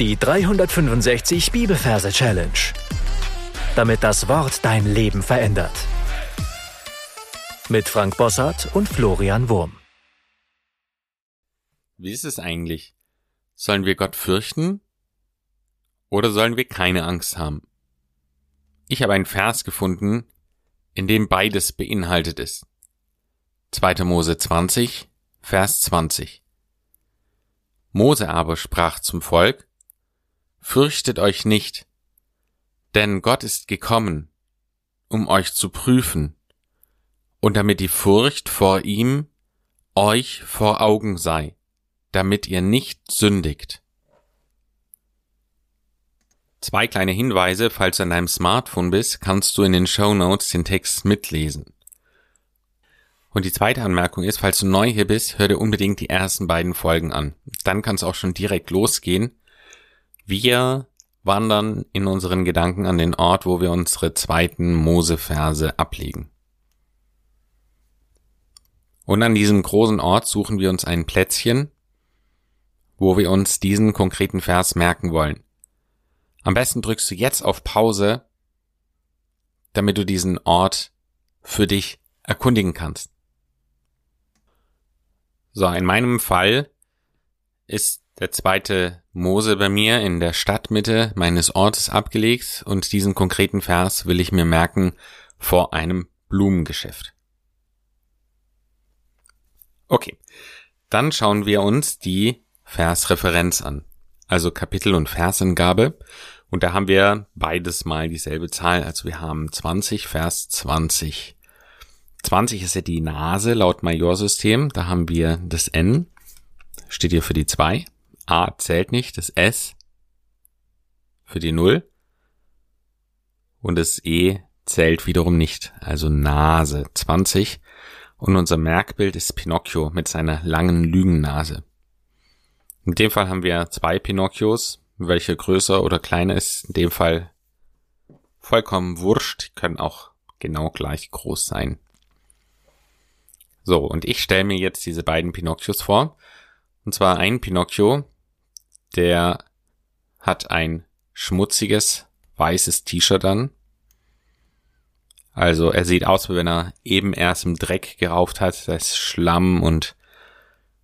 Die 365 Bibelverse Challenge. Damit das Wort dein Leben verändert. Mit Frank Bossart und Florian Wurm. Wie ist es eigentlich? Sollen wir Gott fürchten? Oder sollen wir keine Angst haben? Ich habe einen Vers gefunden, in dem beides beinhaltet ist. 2. Mose 20, Vers 20. Mose aber sprach zum Volk, Fürchtet euch nicht, denn Gott ist gekommen, um euch zu prüfen, und damit die Furcht vor ihm euch vor Augen sei, damit ihr nicht sündigt. Zwei kleine Hinweise, falls du an deinem Smartphone bist, kannst du in den Show Notes den Text mitlesen. Und die zweite Anmerkung ist, falls du neu hier bist, hör dir unbedingt die ersten beiden Folgen an. Dann kann es auch schon direkt losgehen wir wandern in unseren Gedanken an den Ort, wo wir unsere zweiten Mose-Verse ablegen. Und an diesem großen Ort suchen wir uns ein Plätzchen, wo wir uns diesen konkreten Vers merken wollen. Am besten drückst du jetzt auf Pause, damit du diesen Ort für dich erkundigen kannst. So, in meinem Fall ist der zweite Mose bei mir in der Stadtmitte meines Ortes abgelegt und diesen konkreten Vers will ich mir merken vor einem Blumengeschäft. Okay, dann schauen wir uns die Versreferenz an, also Kapitel und Versangabe. Und da haben wir beides mal dieselbe Zahl, also wir haben 20, Vers 20. 20 ist ja die Nase laut Majorsystem, da haben wir das N, steht hier für die 2. A zählt nicht, das S für die Null und das E zählt wiederum nicht, also Nase 20 und unser Merkbild ist Pinocchio mit seiner langen Lügennase. In dem Fall haben wir zwei Pinocchios, welche größer oder kleiner ist, in dem Fall vollkommen wurscht, die können auch genau gleich groß sein. So, und ich stelle mir jetzt diese beiden Pinocchios vor. Und zwar ein Pinocchio, der hat ein schmutziges, weißes T-Shirt an. Also er sieht aus, wie wenn er eben erst im Dreck gerauft hat. Da ist Schlamm und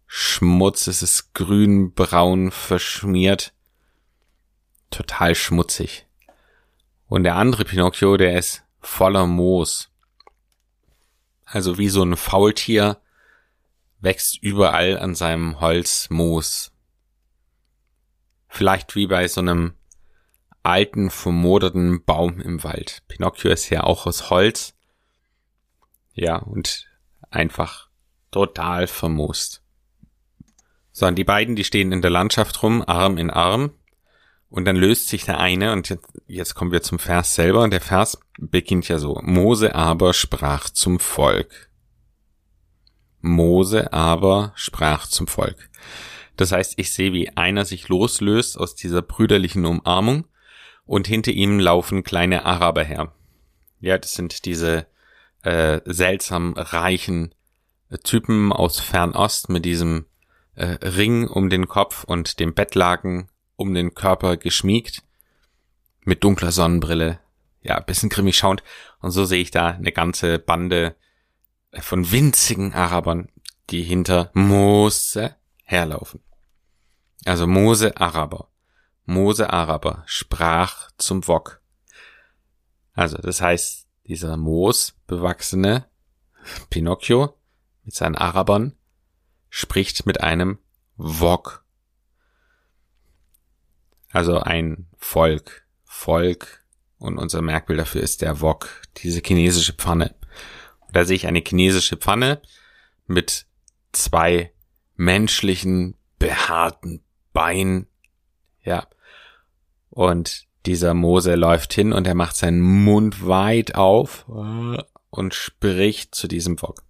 Schmutz. Es ist grün-braun verschmiert. Total schmutzig. Und der andere Pinocchio, der ist voller Moos. Also wie so ein Faultier wächst überall an seinem Holz Moos. Vielleicht wie bei so einem alten, vermoderten Baum im Wald. Pinocchio ist ja auch aus Holz. Ja, und einfach total vermoost. So, und die beiden, die stehen in der Landschaft rum, Arm in Arm. Und dann löst sich der eine, und jetzt, jetzt kommen wir zum Vers selber, und der Vers beginnt ja so. Mose aber sprach zum Volk. Mose aber sprach zum Volk. Das heißt, ich sehe, wie einer sich loslöst aus dieser brüderlichen Umarmung und hinter ihm laufen kleine Araber her. Ja, das sind diese äh, seltsam reichen äh, Typen aus Fernost mit diesem äh, Ring um den Kopf und dem Bettlaken um den Körper geschmiegt, mit dunkler Sonnenbrille, ja, bisschen grimmig schauend. Und so sehe ich da eine ganze Bande von winzigen Arabern, die hinter Mose herlaufen. Also Mose Araber. Mose Araber sprach zum Wok. Also das heißt, dieser Moos bewachsene Pinocchio mit seinen Arabern spricht mit einem Wok. Also ein Volk. Volk. Und unser Merkbild dafür ist der Wok, diese chinesische Pfanne. Und da sehe ich eine chinesische Pfanne mit zwei menschlichen, behaarten Bein. Ja. Und dieser Mose läuft hin und er macht seinen Mund weit auf und spricht zu diesem Bock.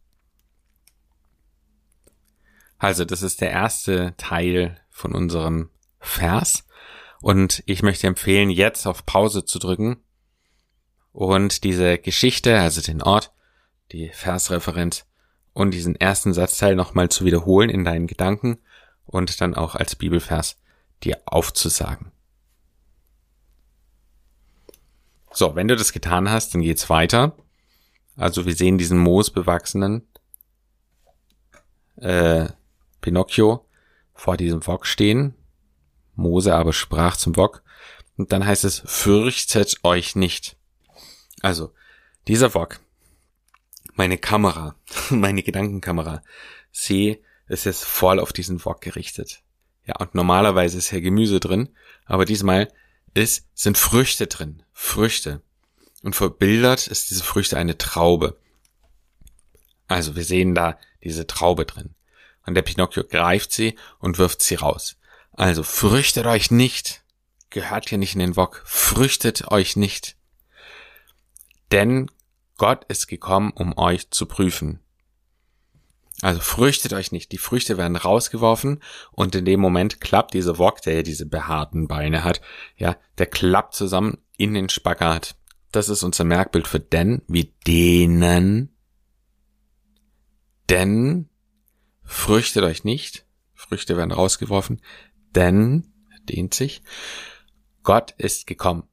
Also, das ist der erste Teil von unserem Vers. Und ich möchte empfehlen, jetzt auf Pause zu drücken und diese Geschichte, also den Ort, die Versreferenz und diesen ersten Satzteil nochmal zu wiederholen in deinen Gedanken und dann auch als Bibelvers dir aufzusagen. So, wenn du das getan hast, dann geht's weiter. Also wir sehen diesen moosbewachsenen äh, Pinocchio vor diesem Wok stehen. Mose aber sprach zum Wok. Und dann heißt es, fürchtet euch nicht. Also, dieser Wok, meine Kamera, meine Gedankenkamera, sie ist jetzt voll auf diesen Wok gerichtet. Ja, und normalerweise ist hier Gemüse drin, aber diesmal ist, sind Früchte drin. Früchte. Und verbildert ist diese Früchte eine Traube. Also wir sehen da diese Traube drin. Und der Pinocchio greift sie und wirft sie raus. Also fürchtet euch nicht. Gehört hier nicht in den Wok. Fürchtet euch nicht. Denn Gott ist gekommen, um euch zu prüfen. Also fürchtet euch nicht. Die Früchte werden rausgeworfen und in dem Moment klappt dieser Wok, der ja diese behaarten Beine hat, ja, der klappt zusammen in den Spagat. Das ist unser Merkbild für denn, wie denen. Denn fürchtet euch nicht. Früchte werden rausgeworfen. Denn, dehnt sich, Gott ist gekommen.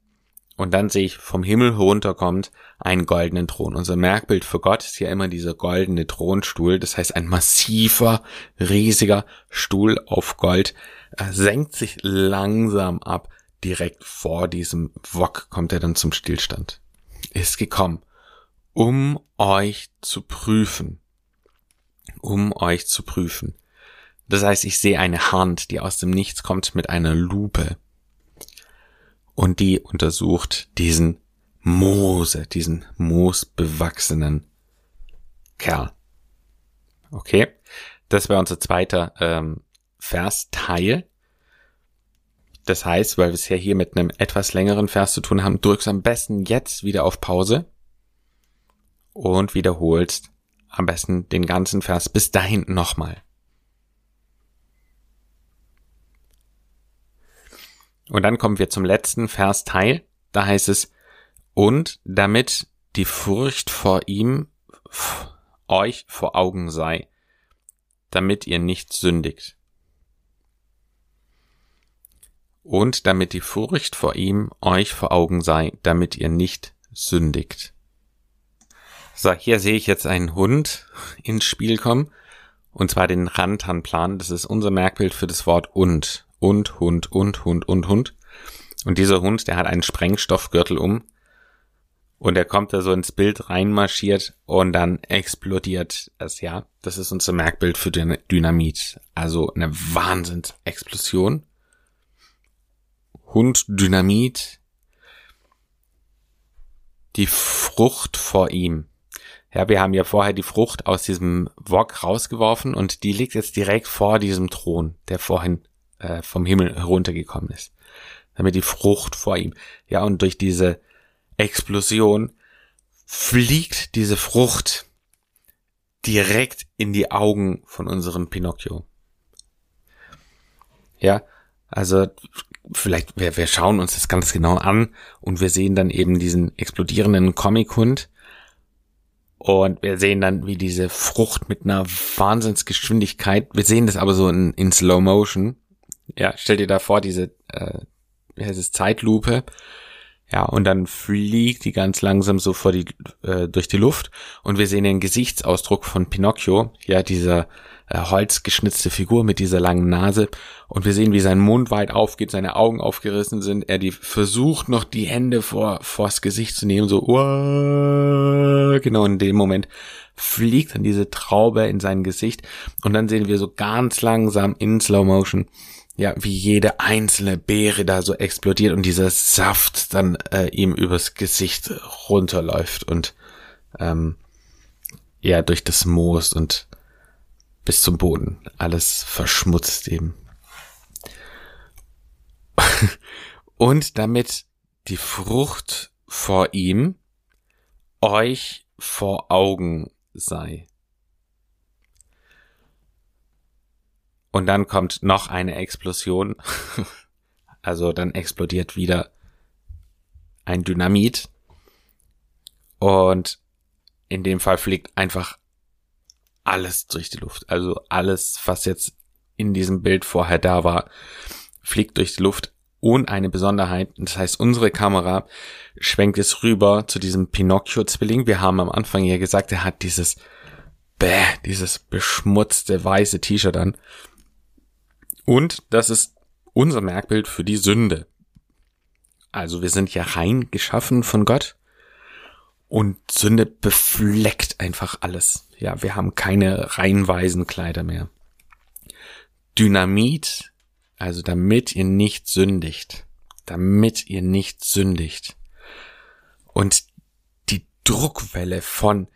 Und dann sehe ich, vom Himmel herunterkommt einen goldenen Thron. Unser Merkbild für Gott ist ja immer dieser goldene Thronstuhl. Das heißt, ein massiver, riesiger Stuhl auf Gold er senkt sich langsam ab. Direkt vor diesem Wok kommt er dann zum Stillstand. Ist gekommen, um euch zu prüfen. Um euch zu prüfen. Das heißt, ich sehe eine Hand, die aus dem Nichts kommt mit einer Lupe. Und die untersucht diesen Moose, diesen moosbewachsenen Kerl. Okay, das wäre unser zweiter ähm, Versteil. Das heißt, weil wir es ja hier mit einem etwas längeren Vers zu tun haben, drückst am besten jetzt wieder auf Pause und wiederholst am besten den ganzen Vers bis dahin nochmal. Und dann kommen wir zum letzten Versteil. Da heißt es, und damit die Furcht vor ihm euch vor Augen sei, damit ihr nicht sündigt. Und damit die Furcht vor ihm euch vor Augen sei, damit ihr nicht sündigt. So, hier sehe ich jetzt einen Hund ins Spiel kommen, und zwar den Rantanplan. Das ist unser Merkbild für das Wort und und Hund und Hund und Hund. Und dieser Hund, der hat einen Sprengstoffgürtel um und er kommt da so ins Bild reinmarschiert und dann explodiert es, ja. Das ist unser Merkbild für Dynamit. Also eine Wahnsinnsexplosion. Hund, Dynamit. Die Frucht vor ihm. Ja, wir haben ja vorher die Frucht aus diesem Wok rausgeworfen und die liegt jetzt direkt vor diesem Thron, der vorhin äh, vom Himmel heruntergekommen ist. Damit die Frucht vor ihm. Ja, und durch diese Explosion fliegt diese Frucht direkt in die Augen von unserem Pinocchio. Ja, also vielleicht, wir, wir schauen uns das ganz genau an und wir sehen dann eben diesen explodierenden Comic-Hund und wir sehen dann, wie diese Frucht mit einer Wahnsinnsgeschwindigkeit, wir sehen das aber so in, in Slow Motion, ja, stell dir da vor, diese, äh, wie heißt es, Zeitlupe. Ja, und dann fliegt die ganz langsam so vor die, äh, durch die Luft. Und wir sehen den Gesichtsausdruck von Pinocchio, ja, dieser äh, holzgeschnitzte Figur mit dieser langen Nase. Und wir sehen, wie sein Mund weit aufgeht, seine Augen aufgerissen sind, er die versucht noch die Hände vor vors Gesicht zu nehmen, so Uah! genau in dem Moment fliegt dann diese Traube in sein Gesicht. Und dann sehen wir so ganz langsam in Slow Motion ja, wie jede einzelne Beere da so explodiert und dieser Saft dann äh, ihm übers Gesicht runterläuft und ähm, ja, durch das Moos und bis zum Boden. Alles verschmutzt eben. und damit die Frucht vor ihm euch vor Augen sei. Und dann kommt noch eine Explosion. also dann explodiert wieder ein Dynamit. Und in dem Fall fliegt einfach alles durch die Luft. Also alles, was jetzt in diesem Bild vorher da war, fliegt durch die Luft. Und eine Besonderheit, das heißt, unsere Kamera schwenkt es rüber zu diesem Pinocchio-Zwilling. Wir haben am Anfang ja gesagt, er hat dieses bäh, dieses beschmutzte weiße T-Shirt an. Und das ist unser Merkbild für die Sünde. Also wir sind ja rein geschaffen von Gott und Sünde befleckt einfach alles. Ja, wir haben keine reinweisen Kleider mehr. Dynamit, also damit ihr nicht sündigt, damit ihr nicht sündigt. Und die Druckwelle von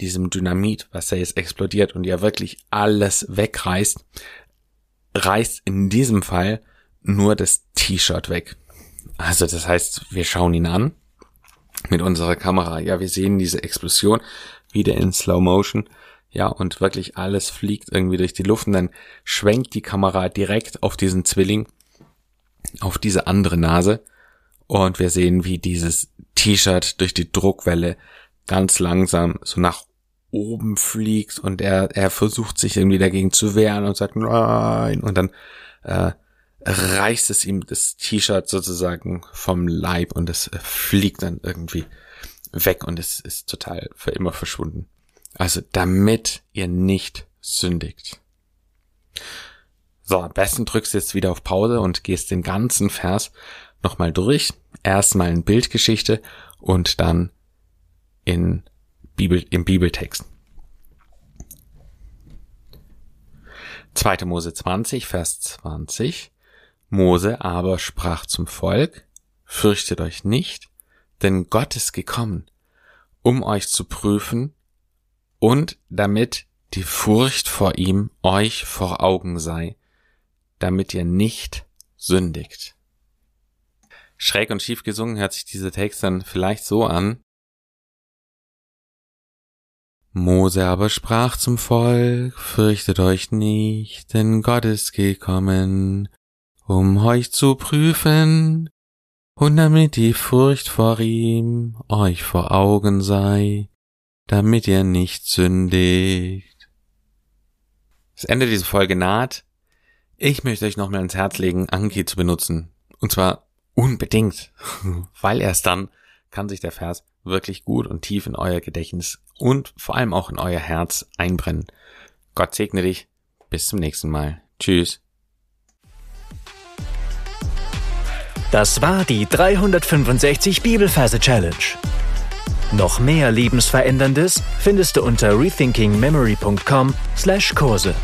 diesem Dynamit, was da jetzt explodiert und ja wirklich alles wegreißt, reißt in diesem Fall nur das T-Shirt weg. Also das heißt, wir schauen ihn an mit unserer Kamera. Ja, wir sehen diese Explosion wieder in Slow Motion. Ja, und wirklich alles fliegt irgendwie durch die Luft und dann schwenkt die Kamera direkt auf diesen Zwilling, auf diese andere Nase und wir sehen, wie dieses T-Shirt durch die Druckwelle ganz langsam so nach oben fliegt und er, er versucht sich irgendwie dagegen zu wehren und sagt nein und dann äh, reißt es ihm das T-Shirt sozusagen vom Leib und es fliegt dann irgendwie weg und es ist total für immer verschwunden. Also damit ihr nicht sündigt. So, am besten drückst du jetzt wieder auf Pause und gehst den ganzen Vers nochmal durch. Erstmal in Bildgeschichte und dann in Bibel, im Bibeltext. 2. Mose 20, Vers 20. Mose aber sprach zum Volk, fürchtet euch nicht, denn Gott ist gekommen, um euch zu prüfen und damit die Furcht vor ihm euch vor Augen sei, damit ihr nicht sündigt. Schräg und schief gesungen hört sich dieser Text dann vielleicht so an. Mose aber sprach zum Volk, fürchtet euch nicht, denn Gott ist gekommen, um euch zu prüfen, und damit die Furcht vor ihm euch vor Augen sei, damit ihr nicht sündigt. Das Ende dieser Folge naht. Ich möchte euch nochmal ins Herz legen, Anki zu benutzen. Und zwar unbedingt, weil erst dann kann sich der Vers wirklich gut und tief in euer Gedächtnis und vor allem auch in euer Herz einbrennen. Gott segne dich. Bis zum nächsten Mal. Tschüss. Das war die 365 Bibelferse Challenge. Noch mehr Lebensveränderndes findest du unter rethinkingmemory.com/Kurse.